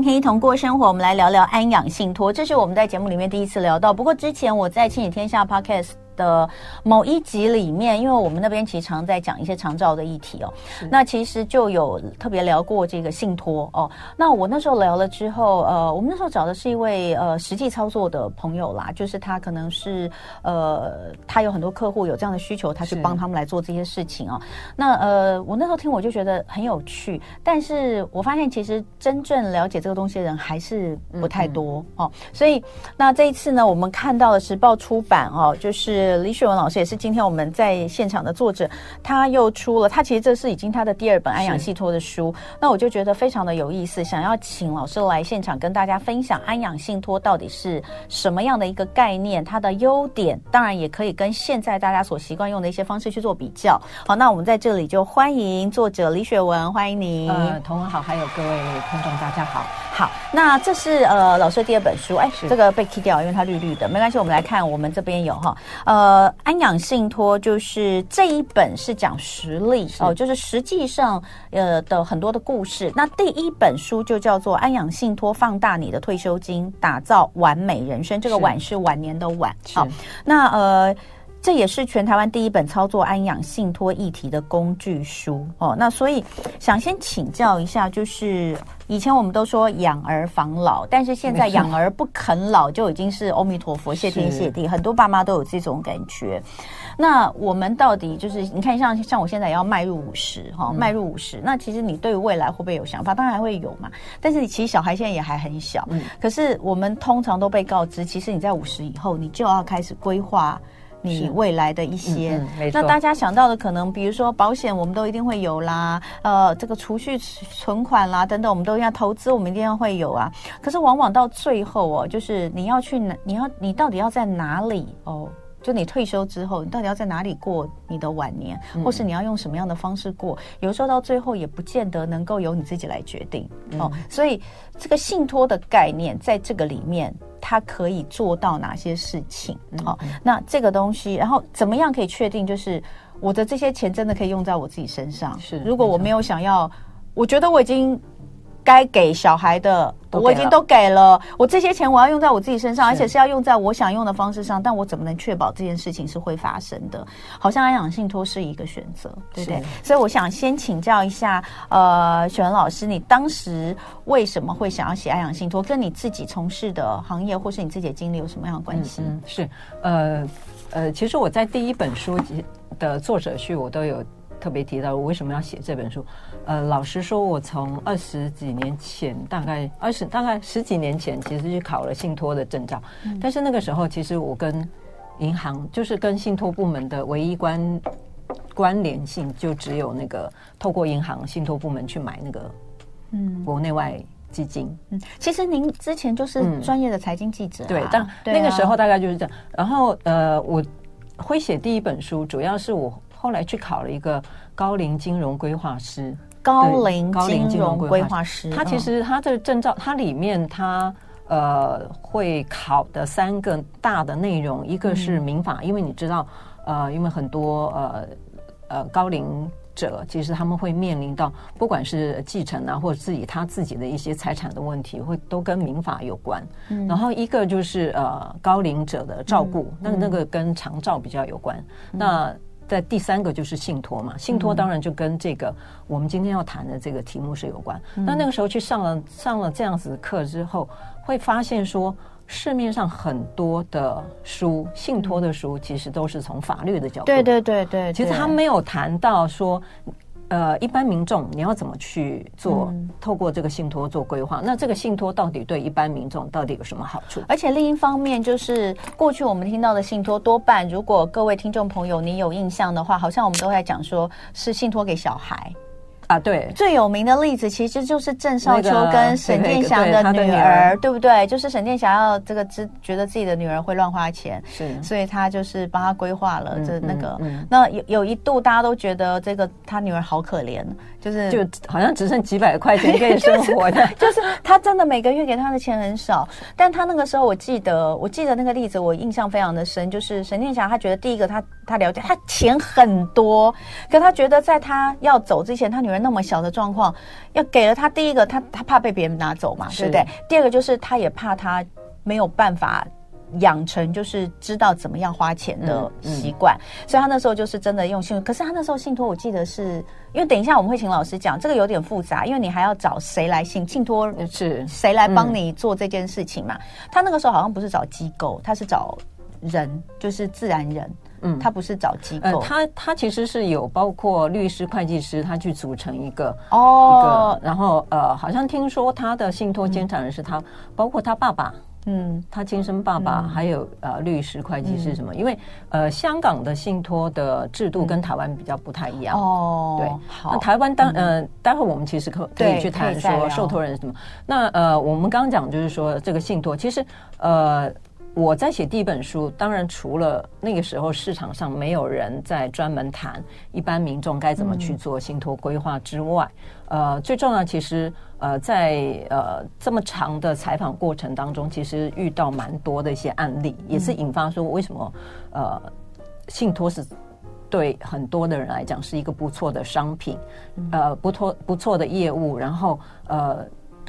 今天一同过生活，我们来聊聊安养信托，这是我们在节目里面第一次聊到。不过之前我在亲子天下 Podcast 的某一集里面，因为我们那边其实常在讲一些长照的议题哦，那其实就有特别聊过这个信托哦。那我那时候聊了之后，呃，我们那时候找的是一位呃实际操作的朋友啦，就是他可能是呃他有很多客户有这样的需求，他去帮他们来做这些事情哦。那呃，我那时候听我就觉得很有趣，但是我发现其实真正了解这个东西的人还是不太多嗯嗯哦。所以那这一次呢，我们看到了时报出版哦，就是。李雪文老师也是今天我们在现场的作者，他又出了，他其实这是已经他的第二本安养信托的书，那我就觉得非常的有意思，想要请老师来现场跟大家分享安养信托到底是什么样的一个概念，它的优点，当然也可以跟现在大家所习惯用的一些方式去做比较。好，那我们在这里就欢迎作者李雪文，欢迎你。呃，同文好，还有各位听众，大家好。好，那这是呃老师的第二本书，哎，这个被 key 掉，因为它绿绿的，没关系，我们来看，我们这边有哈，呃，安养信托就是这一本是讲实例哦，就是实际上呃的很多的故事。那第一本书就叫做《安养信托放大你的退休金，打造完美人生》，这个“晚”是晚年的“晚”。好，那呃。这也是全台湾第一本操作安养信托议题的工具书哦。那所以想先请教一下，就是以前我们都说养儿防老，但是现在养儿不啃老就已经是阿弥陀佛，谢天谢地，很多爸妈都有这种感觉。那我们到底就是你看像，像像我现在也要迈入五十哈，迈入五十，那其实你对未来会不会有想法？当然会有嘛。但是你其实小孩现在也还很小，嗯，可是我们通常都被告知，其实你在五十以后，你就要开始规划。你未来的一些，嗯嗯、那大家想到的可能，比如说保险，我们都一定会有啦，呃，这个储蓄存款啦等等，我们都要投资，我们一定要会有啊。可是往往到最后哦，就是你要去哪，你要你到底要在哪里哦？就你退休之后，你到底要在哪里过你的晚年，或是你要用什么样的方式过？嗯、有时候到最后也不见得能够由你自己来决定、嗯、哦。所以这个信托的概念在这个里面。它可以做到哪些事情？好、嗯嗯哦，那这个东西，然后怎么样可以确定，就是我的这些钱真的可以用在我自己身上？是，如果我没有想要，我觉得我已经。该给小孩的我已经都给了，我这些钱我要用在我自己身上，而且是要用在我想用的方式上。但我怎么能确保这件事情是会发生的？好像安养信托是一个选择，对不对？所以我想先请教一下，呃，雪文老师，你当时为什么会想要写安养信托？跟你自己从事的行业或是你自己的经历有什么样的关系？嗯，是，呃呃，其实我在第一本书的作者序我都有。特别提到我为什么要写这本书，呃，老实说，我从二十几年前，大概二十大概十几年前，其实去考了信托的证照，嗯，但是那个时候，其实我跟银行就是跟信托部门的唯一关关联性，就只有那个透过银行信托部门去买那个嗯。国内外基金。嗯，其实您之前就是专业的财经记者，啊。嗯，对，但那个时候大概就是这样。然后呃，我会写第一本书，主要是我。后来去考了一个高龄金融规划师，高龄金融规划师。他其实他的证照，它里面他呃会考的三个大的内容，一个是民法，因为你知道呃，因为很多呃呃高龄者其实他们会面临到不管是继承啊，或者自己他自己的一些财产的问题，会都跟民法有关。然后一个就是呃高龄者的照顾，那那个跟长照比较有关。那在第三个就是信托嘛，信托当然就跟这个我们今天要谈的这个题目是有关。那那个时候去上了上了这样子的课之后，会发现说市面上很多的书，信托的书其实都是从法律的角度，对对对对，其实他没有谈到说。呃，一般民众你要怎么去做？嗯、透过这个信托做规划，那这个信托到底对一般民众到底有什么好处？而且另一方面，就是过去我们听到的信托多半，如果各位听众朋友你有印象的话，好像我们都在讲说是信托给小孩。啊，对，最有名的例子其实就是郑少秋跟沈殿霞的女儿，对不对？就是沈殿霞要这个知觉得自己的女儿会乱花钱，是，所以他就是帮他规划了这那个。那有有一度大家都觉得这个他女儿好可怜，就是就好像只剩几百块钱可以 生活的，就是，就是他真的每个月给他的钱很少。但他那个时候，我记得我记得那个例子，我印象非常的深，就是沈殿霞他觉得第一个他他了解他钱很多，可他觉得在他要走之前，他女儿。那么小的状况，要给了他第一个，他他怕被别人拿走嘛，对不对？第二个就是他也怕他没有办法。养成就是知道怎么样花钱的习惯，嗯嗯、所以他那时候就是真的用信托。可是他那时候信托，我记得是因为等一下我们会请老师讲，这个有点复杂，因为你还要找谁来信信托是谁来帮你做这件事情嘛？嗯、他那个时候好像不是找机构，他是找人，就是自然人。嗯，他不是找机构，呃、他他其实是有包括律师、会计师，他去组成一个哦，一个然后呃，好像听说他的信托监察人是他，嗯、包括他爸爸。嗯，他亲生爸爸还有呃律师、会计师什么？因为呃香港的信托的制度跟台湾比较不太一样哦。对，好，那台湾当呃待会我们其实可可以去谈说受托人什么。那呃我们刚刚讲就是说这个信托，其实呃我在写第一本书，当然除了那个时候市场上没有人在专门谈一般民众该怎么去做信托规划之外，呃最重要其实。呃，在呃这么长的采访过程当中，其实遇到蛮多的一些案例，也是引发说为什么呃信托是对很多的人来讲是一个不错的商品，呃不错不错的业务，然后呃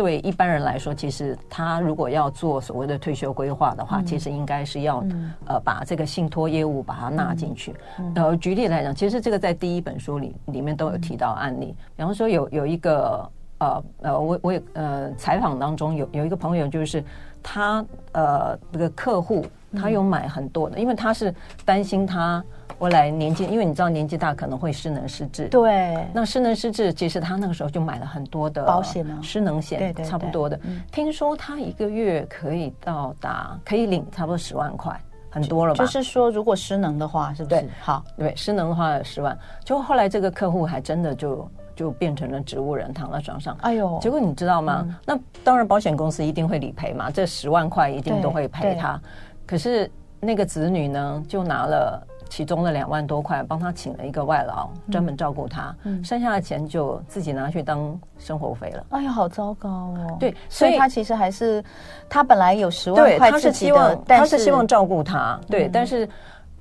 对一般人来说，其实他如果要做所谓的退休规划的话，其实应该是要呃把这个信托业务把它纳进去。呃，举例来讲，其实这个在第一本书里里面都有提到案例，比方说有有一个。呃呃，我我也呃采访当中有有一个朋友，就是他呃这个客户，他有买很多的，因为他是担心他未来年纪，因为你知道年纪大可能会失能失智。对。那失能失智，其实他那个时候就买了很多的保险呢，失能险，对对，差不多的。听说他一个月可以到达可以领差不多十万块，很多了吧？就是说，如果失能的话，是不是？好，对，失能的话十万。就后来这个客户还真的就。就变成了植物人，躺在床上。哎呦！结果你知道吗？嗯、那当然，保险公司一定会理赔嘛，这十万块一定都会赔他。可是那个子女呢，就拿了其中的两万多块，帮他请了一个外劳，专门照顾他。嗯、剩下的钱就自己拿去当生活费了。哎呀，好糟糕哦！对，所以，他其实还是他本来有十万块，他是希望他是希望照顾他。对，嗯、但是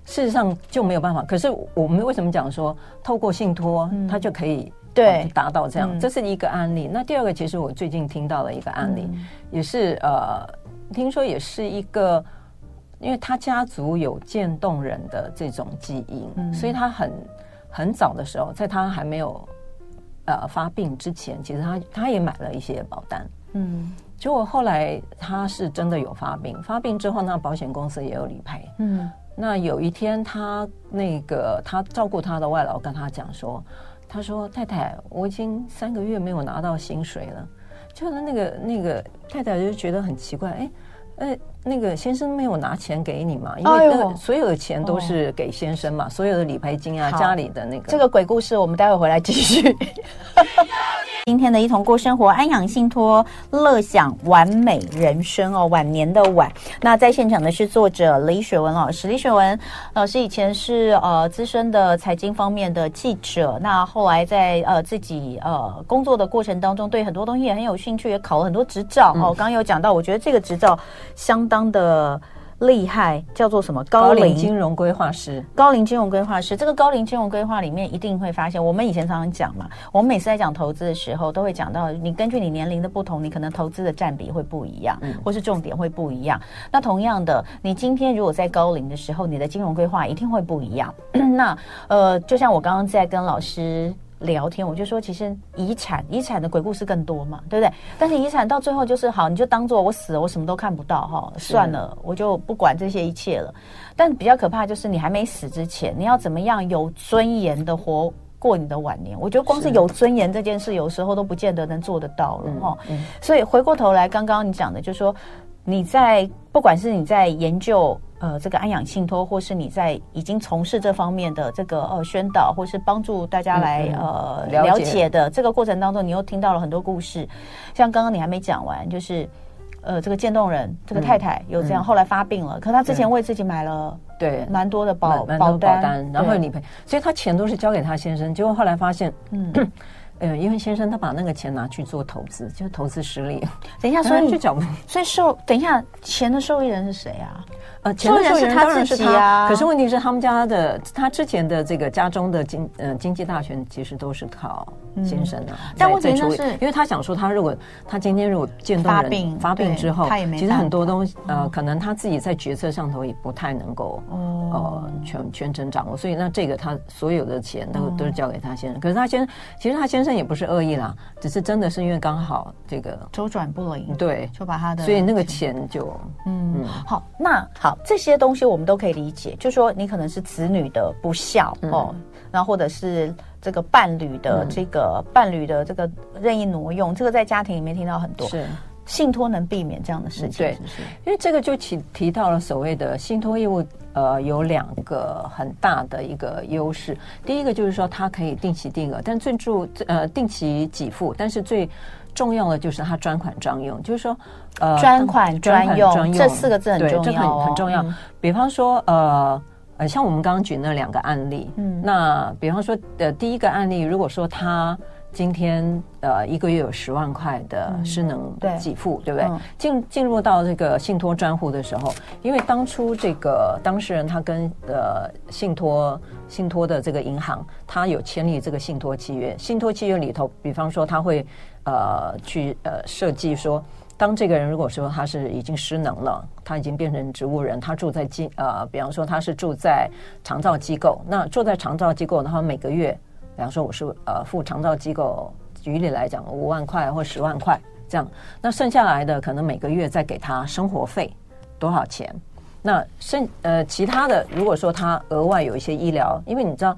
事实上就没有办法。可是我们为什么讲说透过信托，他就可以？对，达到这样，这是一个案例。那第二个，其实我最近听到了一个案例，也是呃，听说也是一个，因为他家族有渐冻人的这种基因，所以他很很早的时候，在他还没有呃发病之前，其实他他也买了一些保单，嗯，结果后来他是真的有发病，发病之后，那保险公司也有理赔，嗯，那有一天他那个他照顾他的外劳跟他讲说。他说：“太太，我已经三个月没有拿到薪水了。”就是那个那个太太就觉得很奇怪，哎，呃，那个先生没有拿钱给你嘛？因为所有的钱都是给先生嘛，所有的理赔金啊，家里的那个。这个鬼故事，我们待会回来继续。今天的一同过生活，安养信托乐享完美人生哦，晚年的晚。那在现场的是作者李雪文老师，李雪文老师以前是呃资深的财经方面的记者，那后来在呃自己呃工作的过程当中，对很多东西也很有兴趣，也考了很多执照哦。刚刚有讲到，我觉得这个执照相当的。厉害，叫做什么？高龄金融规划师。高龄金融规划师，这个高龄金融规划里面一定会发现，我们以前常常讲嘛，我们每次在讲投资的时候，都会讲到，你根据你年龄的不同，你可能投资的占比会不一样，嗯、或是重点会不一样。那同样的，你今天如果在高龄的时候，你的金融规划一定会不一样。那呃，就像我刚刚在跟老师。聊天，我就说，其实遗产遗产的鬼故事更多嘛，对不对？但是遗产到最后就是好，你就当做我死了，我什么都看不到哈，算了，我就不管这些一切了。但比较可怕就是你还没死之前，你要怎么样有尊严的活过你的晚年？我觉得光是有尊严这件事，有时候都不见得能做得到了哈。所以回过头来，刚刚你讲的，就是说你在不管是你在研究。呃，这个安养信托，或是你在已经从事这方面的这个呃宣导，或是帮助大家来、嗯、呃了解的这个过程当中，你又听到了很多故事。像刚刚你还没讲完，就是呃这个渐冻人这个太太有这样，嗯、后来发病了，可她之前为自己买了对蛮多的保保单，然后理赔，所以他钱都是交给他先生，结果后来发现，嗯。呃，因为先生他把那个钱拿去做投资，就是投资失利。等一下，所以去找，所以受等一下钱的受益人是谁啊？呃，钱的受益人当然是他啊。可是问题是，他们家的他之前的这个家中的经呃经济大权其实都是靠先生啊。但问题是，因为他想说，他如果他今天如果渐冻人发病发病之后，其实很多东西呃，可能他自己在决策上头也不太能够呃全全程掌握。所以那这个他所有的钱都都是交给他先生。可是他先其实他先生也不是恶意啦，只是真的是因为刚好这个周转不灵，对，就把他的所以那个钱就嗯好那好。这些东西我们都可以理解，就是说你可能是子女的不孝、嗯、哦，然后或者是这个伴侣的这个、嗯、伴侣的这个任意挪用，这个在家庭里面听到很多。是信托能避免这样的事情，对，是是因为这个就提提到了所谓的信托业务，呃，有两个很大的一个优势。第一个就是说它可以定期定额，但最注呃定期给付，但是最重要的就是它专款专用，就是说，呃，专款专用，这四个字很重要，对，这很很重要。嗯、比方说，呃呃，像我们刚刚举那两个案例，嗯，那比方说，呃，第一个案例，如果说他今天呃一个月有十万块的失能给付，嗯、对，对不对？嗯、进进入到这个信托专户的时候，因为当初这个当事人他跟呃信托信托的这个银行，他有签立这个信托契约，信托契约里头，比方说他会。呃，去呃设计说，当这个人如果说他是已经失能了，他已经变成植物人，他住在机呃，比方说他是住在长照机构，那住在长照机构的话，每个月，比方说我是呃付长照机构，举例来讲五万块或十万块这样，那剩下来的可能每个月再给他生活费多少钱？那剩呃其他的，如果说他额外有一些医疗，因为你知道。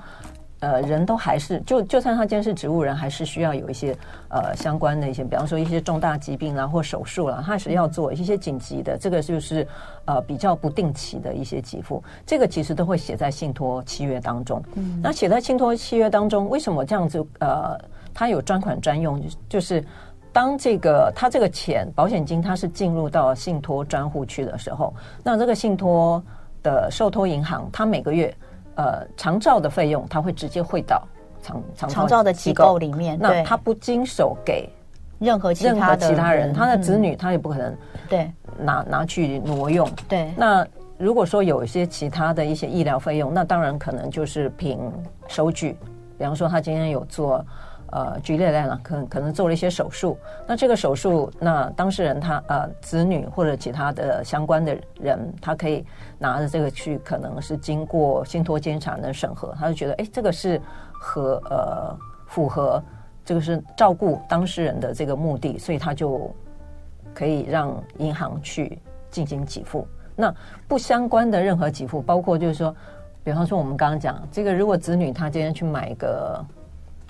呃，人都还是就就算他今天是植物人，还是需要有一些呃相关的一些，比方说一些重大疾病啦或手术啦，他是要做一些紧急的，这个就是呃比较不定期的一些给付，这个其实都会写在信托契约当中。嗯，那写在信托契约当中，为什么这样子？呃，他有专款专用，就是当这个他这个钱保险金它是进入到信托专户去的时候，那这个信托的受托银行，它每个月。呃，长照的费用他会直接汇到长长长照的机构里面，那他不经手给任何其他其他人，他的子女他也不可能对。拿拿去挪用。对，那如果说有一些其他的一些医疗费用，那当然可能就是凭收据，比方说他今天有做。呃，举例来讲，可可能做了一些手术，那这个手术，那当事人他呃子女或者其他的相关的人，他可以拿着这个去，可能是经过信托监察的审核，他就觉得，哎，这个是和呃符合这个是照顾当事人的这个目的，所以他就可以让银行去进行给付。那不相关的任何给付，包括就是说，比方说我们刚刚讲这个，如果子女他今天去买一个。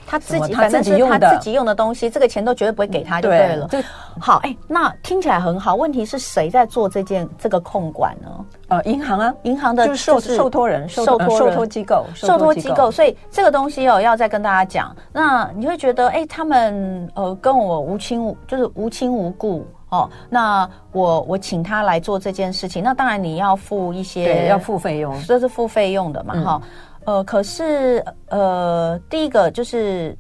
他自己反正是他自己用的东西，这个钱都绝对不会给他就对了。对，好，哎，那听起来很好。问题是谁在做这件这个控管呢？呃，银行啊，银行的就是受受托人、受托受托机构、受托机构。所以这个东西哦，要再跟大家讲。那你会觉得，哎，他们呃跟我无亲无就是无亲无故哦。那我我请他来做这件事情，那当然你要付一些要付费用，这是付费用的嘛，哈。呃，可是呃，第一个就是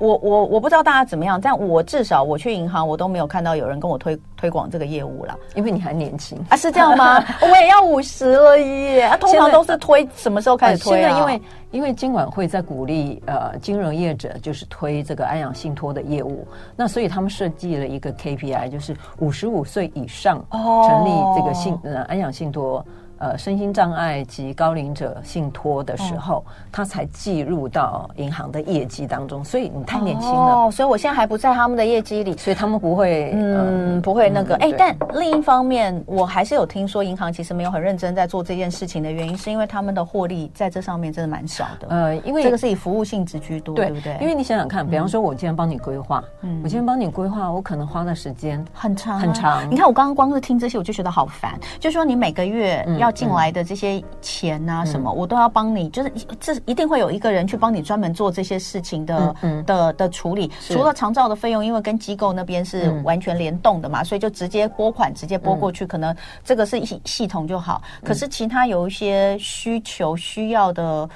我我我不知道大家怎么样，但我至少我去银行，我都没有看到有人跟我推推广这个业务啦，因为你还年轻啊，是这样吗？我也要五十了耶！啊，通常都是推什么时候开始推啊？现在因为因为金管会在鼓励呃金融业者就是推这个安养信托的业务，那所以他们设计了一个 KPI，就是五十五岁以上成立这个信呃安养信托。呃，身心障碍及高龄者信托的时候，他才计入到银行的业绩当中。所以你太年轻了，哦，所以我现在还不在他们的业绩里，所以他们不会，嗯，不会那个。哎，但另一方面，我还是有听说银行其实没有很认真在做这件事情的原因，是因为他们的获利在这上面真的蛮少的。呃，因为这个是以服务性质居多，对不对？因为你想想看，比方说，我今天帮你规划，嗯，我今天帮你规划，我可能花的时间很长很长。你看，我刚刚光是听这些，我就觉得好烦。就说你每个月要进来的这些钱啊，什么、嗯、我都要帮你，就是这一定会有一个人去帮你专门做这些事情的，的的处理。除了长照的费用，因为跟机构那边是完全联动的嘛，嗯、所以就直接拨款，直接拨过去，嗯、可能这个是一系统就好。可是其他有一些需求需要的。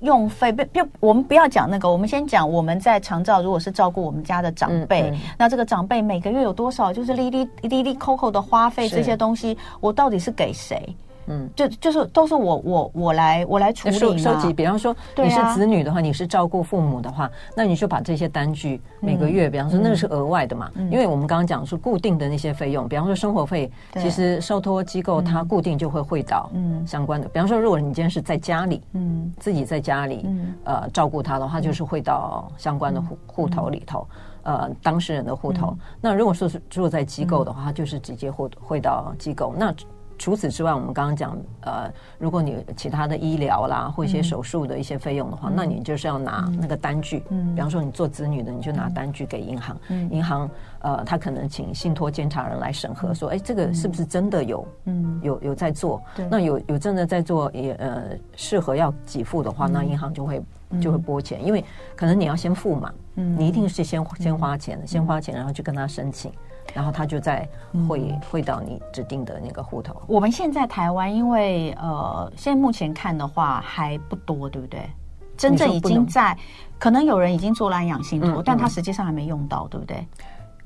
用费不不，我们不要讲那个，我们先讲我们在长照，如果是照顾我们家的长辈，嗯嗯、那这个长辈每个月有多少，就是滴滴滴滴扣扣的花费这些东西，我到底是给谁？嗯，就就是都是我我我来我来处理收收集。比方说你是子女的话，你是照顾父母的话，那你就把这些单据每个月，比方说那个是额外的嘛，因为我们刚刚讲是固定的那些费用，比方说生活费，其实受托机构它固定就会汇到嗯相关的。比方说，如果你今天是在家里，嗯，自己在家里呃照顾他的话，就是汇到相关的户户头里头，呃，当事人的户头。那如果说是住在机构的话，它就是直接汇汇到机构。那除此之外，我们刚刚讲，呃，如果你其他的医疗啦，或一些手术的一些费用的话，嗯、那你就是要拿那个单据。嗯，比方说你做子女的，你就拿单据给银行。嗯，银行呃，他可能请信托监察人来审核，说，哎，这个是不是真的有？嗯，有有在做。那有有真的在做，也呃适合要给付的话，那银行就会就会拨钱，因为可能你要先付嘛。嗯，你一定是先先花钱，先花钱，然后去跟他申请。然后他就在汇汇到你指定的那个户头。我们现在台湾，因为呃，现在目前看的话还不多，对不对？真正已经在，可能有人已经做了安养信托，但他实际上还没用到，对不对？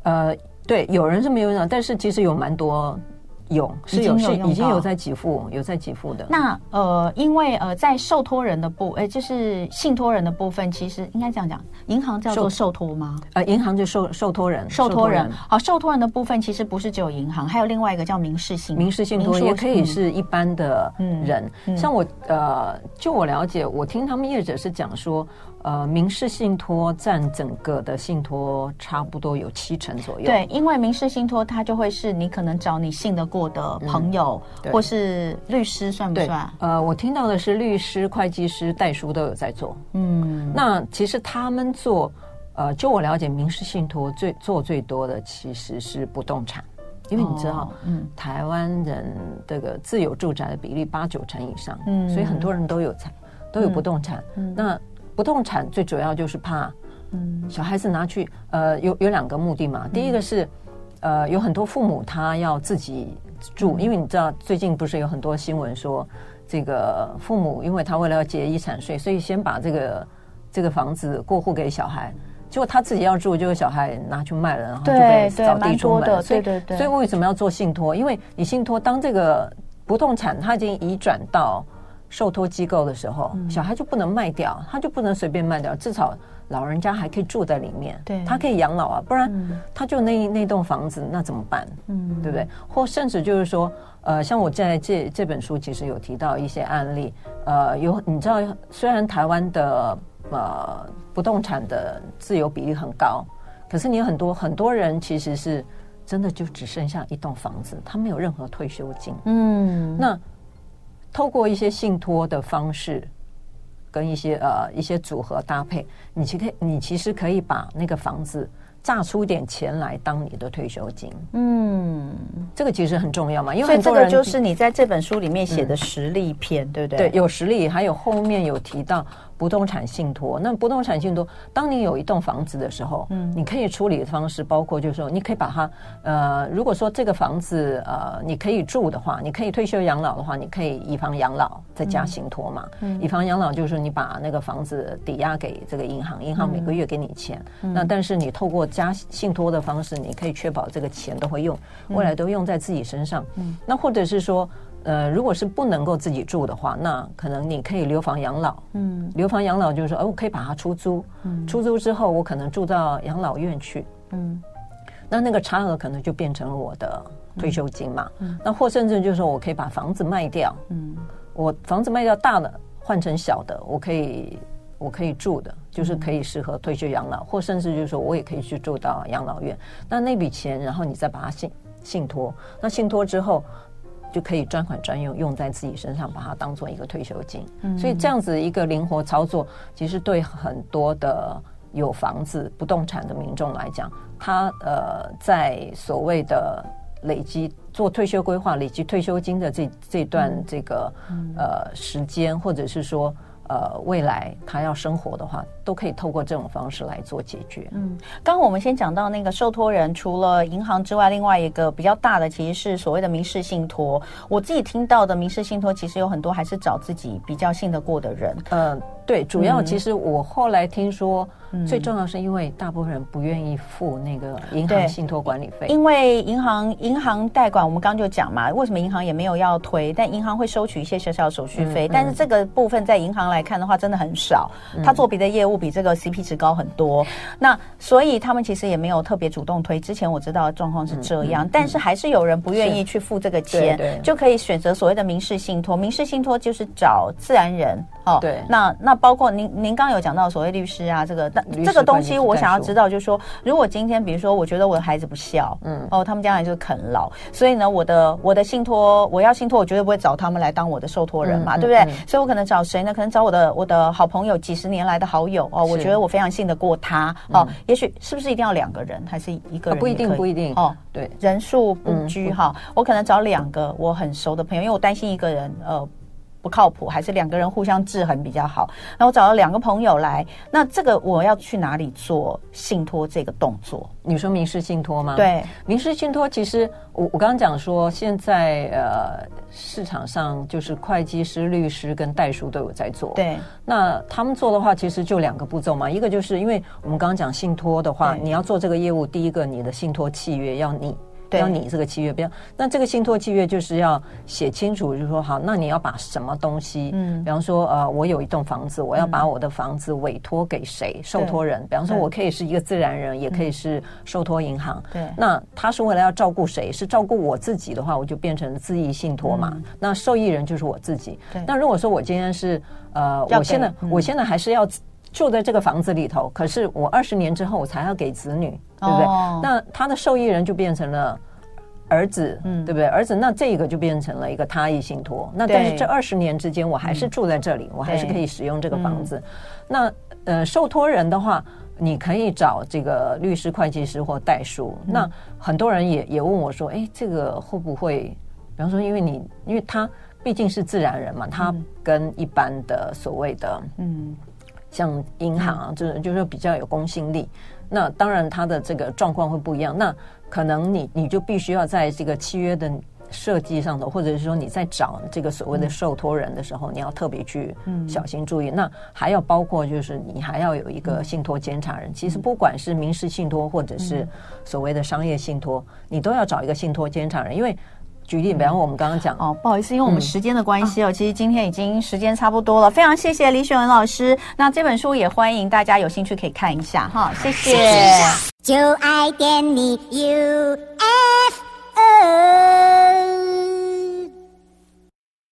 呃，对，有人是没有用到，但是其实有蛮多。有是有是已经有在给付，有在给付的。那呃，因为呃，在受托人的部，呃，就是信托人的部分，其实应该这样讲，银行叫做受托吗？呃，银行就受受托人，受托人。好，受托人的部分其实不是只有银行，还有另外一个叫民事信民事信托，也可以是一般的人。像我呃，就我了解，我听他们业者是讲说。呃，民事信托占整个的信托差不多有七成左右。对，因为民事信托它就会是你可能找你信得过的朋友，嗯、或是律师，算不算？呃，我听到的是律师、会计师、代书都有在做。嗯，那其实他们做，呃，就我了解，民事信托最做最多的其实是不动产，因为你知道，哦、嗯，台湾人这个自有住宅的比例八九成以上，嗯，所以很多人都有财，都有不动产。嗯，那不动产最主要就是怕，嗯，小孩子拿去，呃，有有两个目的嘛。第一个是，呃，有很多父母他要自己住，因为你知道最近不是有很多新闻说，这个父母因为他为了要节遗产税，所以先把这个这个房子过户给小孩，结果他自己要住，结果小孩拿去卖了，然后就被扫地出门。所以，对对对。所以为什么要做信托？因为你信托当这个不动产它已经移转到。受托机构的时候，小孩就不能卖掉，他就不能随便卖掉，至少老人家还可以住在里面，对，他可以养老啊，不然他就那那栋房子那怎么办？嗯，对不对？或甚至就是说，呃，像我在这这本书其实有提到一些案例，呃，有你知道，虽然台湾的呃不动产的自由比例很高，可是你很多很多人其实是真的就只剩下一栋房子，他没有任何退休金，嗯，那。透过一些信托的方式，跟一些呃一些组合搭配，你其实你其实可以把那个房子。榨出点钱来当你的退休金，嗯，这个其实很重要嘛，因为这个就是你在这本书里面写的实例篇，嗯、对不对？对，有实例，还有后面有提到不动产信托。那不动产信托，当你有一栋房子的时候，嗯，你可以处理的方式包括就是说，你可以把它，呃，如果说这个房子呃你可以住的话，你可以退休养老的话，你可以以房养老再加信托嘛。嗯，以房养老就是说你把那个房子抵押给这个银行，银行每个月给你钱，嗯、那但是你透过加信托的方式，你可以确保这个钱都会用，未来都用在自己身上。嗯，那或者是说，呃，如果是不能够自己住的话，那可能你可以留房养老。嗯，留房养老就是说，哦，我可以把它出租。嗯，出租之后，我可能住到养老院去。嗯，那那个差额可能就变成了我的退休金嘛。嗯，那或甚至就是说我可以把房子卖掉。嗯，我房子卖掉大的换成小的，我可以。我可以住的，就是可以适合退休养老，嗯、或甚至就是说我也可以去住到养老院。那那笔钱，然后你再把它信信托，那信托之后就可以专款专用，用在自己身上，把它当做一个退休金。嗯、所以这样子一个灵活操作，其实对很多的有房子不动产的民众来讲，他呃在所谓的累积做退休规划、累积退休金的这这段这个、嗯、呃时间，或者是说。呃，未来他要生活的话，都可以透过这种方式来做解决。嗯，刚刚我们先讲到那个受托人，除了银行之外，另外一个比较大的其实是所谓的民事信托。我自己听到的民事信托，其实有很多还是找自己比较信得过的人。嗯、呃，对，主要其实我后来听说。最重要是因为大部分人不愿意付那个银行信托管理费，因为银行银行代管，我们刚刚就讲嘛，为什么银行也没有要推，但银行会收取一些小小手续费，嗯嗯、但是这个部分在银行来看的话，真的很少，他做别的业务比这个 CP 值高很多，嗯、那所以他们其实也没有特别主动推。之前我知道的状况是这样，但是还是有人不愿意去付这个钱，就可以选择所谓的民事信托。民事信托就是找自然人哦，对，那那包括您您刚刚有讲到所谓律师啊，这个但这个东西我想要知道，就是说，如果今天比如说，我觉得我的孩子不孝，嗯，哦，他们将来就是啃老，所以呢，我的我的信托，我要信托，我绝对不会找他们来当我的受托人嘛，对不对？所以我可能找谁呢？可能找我的我的好朋友，几十年来的好友哦，我觉得我非常信得过他哦。也许是不是一定要两个人，还是一个人？不一定，不一定哦。对，人数不拘哈，我可能找两个我很熟的朋友，因为我担心一个人呃。不靠谱，还是两个人互相制衡比较好。那我找了两个朋友来，那这个我要去哪里做信托这个动作？你说民事信托吗？对，民事信托其实我我刚刚讲说，现在呃市场上就是会计师、律师跟代书都有在做。对，那他们做的话，其实就两个步骤嘛。一个就是因为我们刚刚讲信托的话，你要做这个业务，第一个你的信托契约要你。要你这个契约，比方那这个信托契约就是要写清楚，就是说好，那你要把什么东西，嗯，比方说呃，我有一栋房子，我要把我的房子委托给谁，受托人，比方说我可以是一个自然人，也可以是受托银行，对，那他是为了要照顾谁？是照顾我自己的话，我就变成自益信托嘛，那受益人就是我自己。对，那如果说我今天是呃，我现在我现在还是要住在这个房子里头，可是我二十年之后我才要给子女。对不对？那他的受益人就变成了儿子，嗯，对不对？儿子，那这个就变成了一个他益信托。那但是这二十年之间，我还是住在这里，我还是可以使用这个房子。那呃，受托人的话，你可以找这个律师、会计师或代书。那很多人也也问我说，哎，这个会不会？比方说，因为你因为他毕竟是自然人嘛，他跟一般的所谓的嗯，像银行啊，就是就是比较有公信力。那当然，它的这个状况会不一样。那可能你你就必须要在这个契约的设计上头，或者是说你在找这个所谓的受托人的时候，嗯、你要特别去小心注意。嗯、那还要包括就是你还要有一个信托监察人。嗯、其实不管是民事信托或者是所谓的商业信托，嗯、你都要找一个信托监察人，因为。举例，比方我们刚刚讲哦，不好意思，因为我们时间的关系哦，嗯、其实今天已经时间差不多了，非常谢谢李雪文老师。那这本书也欢迎大家有兴趣可以看一下哈，谢谢。就爱点你 UFO